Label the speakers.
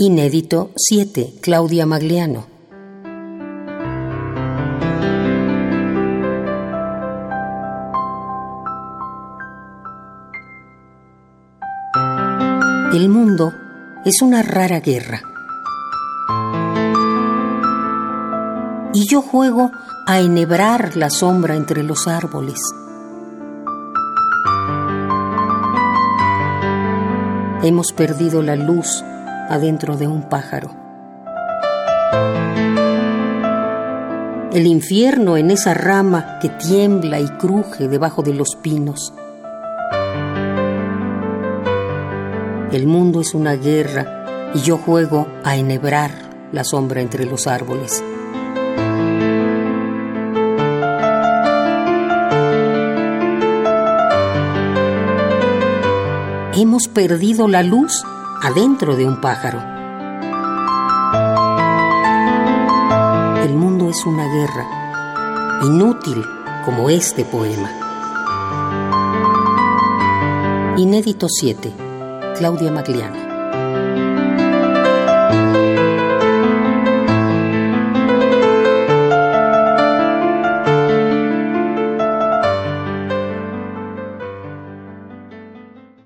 Speaker 1: Inédito 7. Claudia Magliano. El mundo es una rara guerra. Y yo juego a enhebrar la sombra entre los árboles. Hemos perdido la luz adentro de un pájaro. El infierno en esa rama que tiembla y cruje debajo de los pinos. El mundo es una guerra y yo juego a enhebrar la sombra entre los árboles. Hemos perdido la luz adentro de un pájaro. El mundo es una guerra, inútil como este poema. Inédito 7, Claudia Magliano.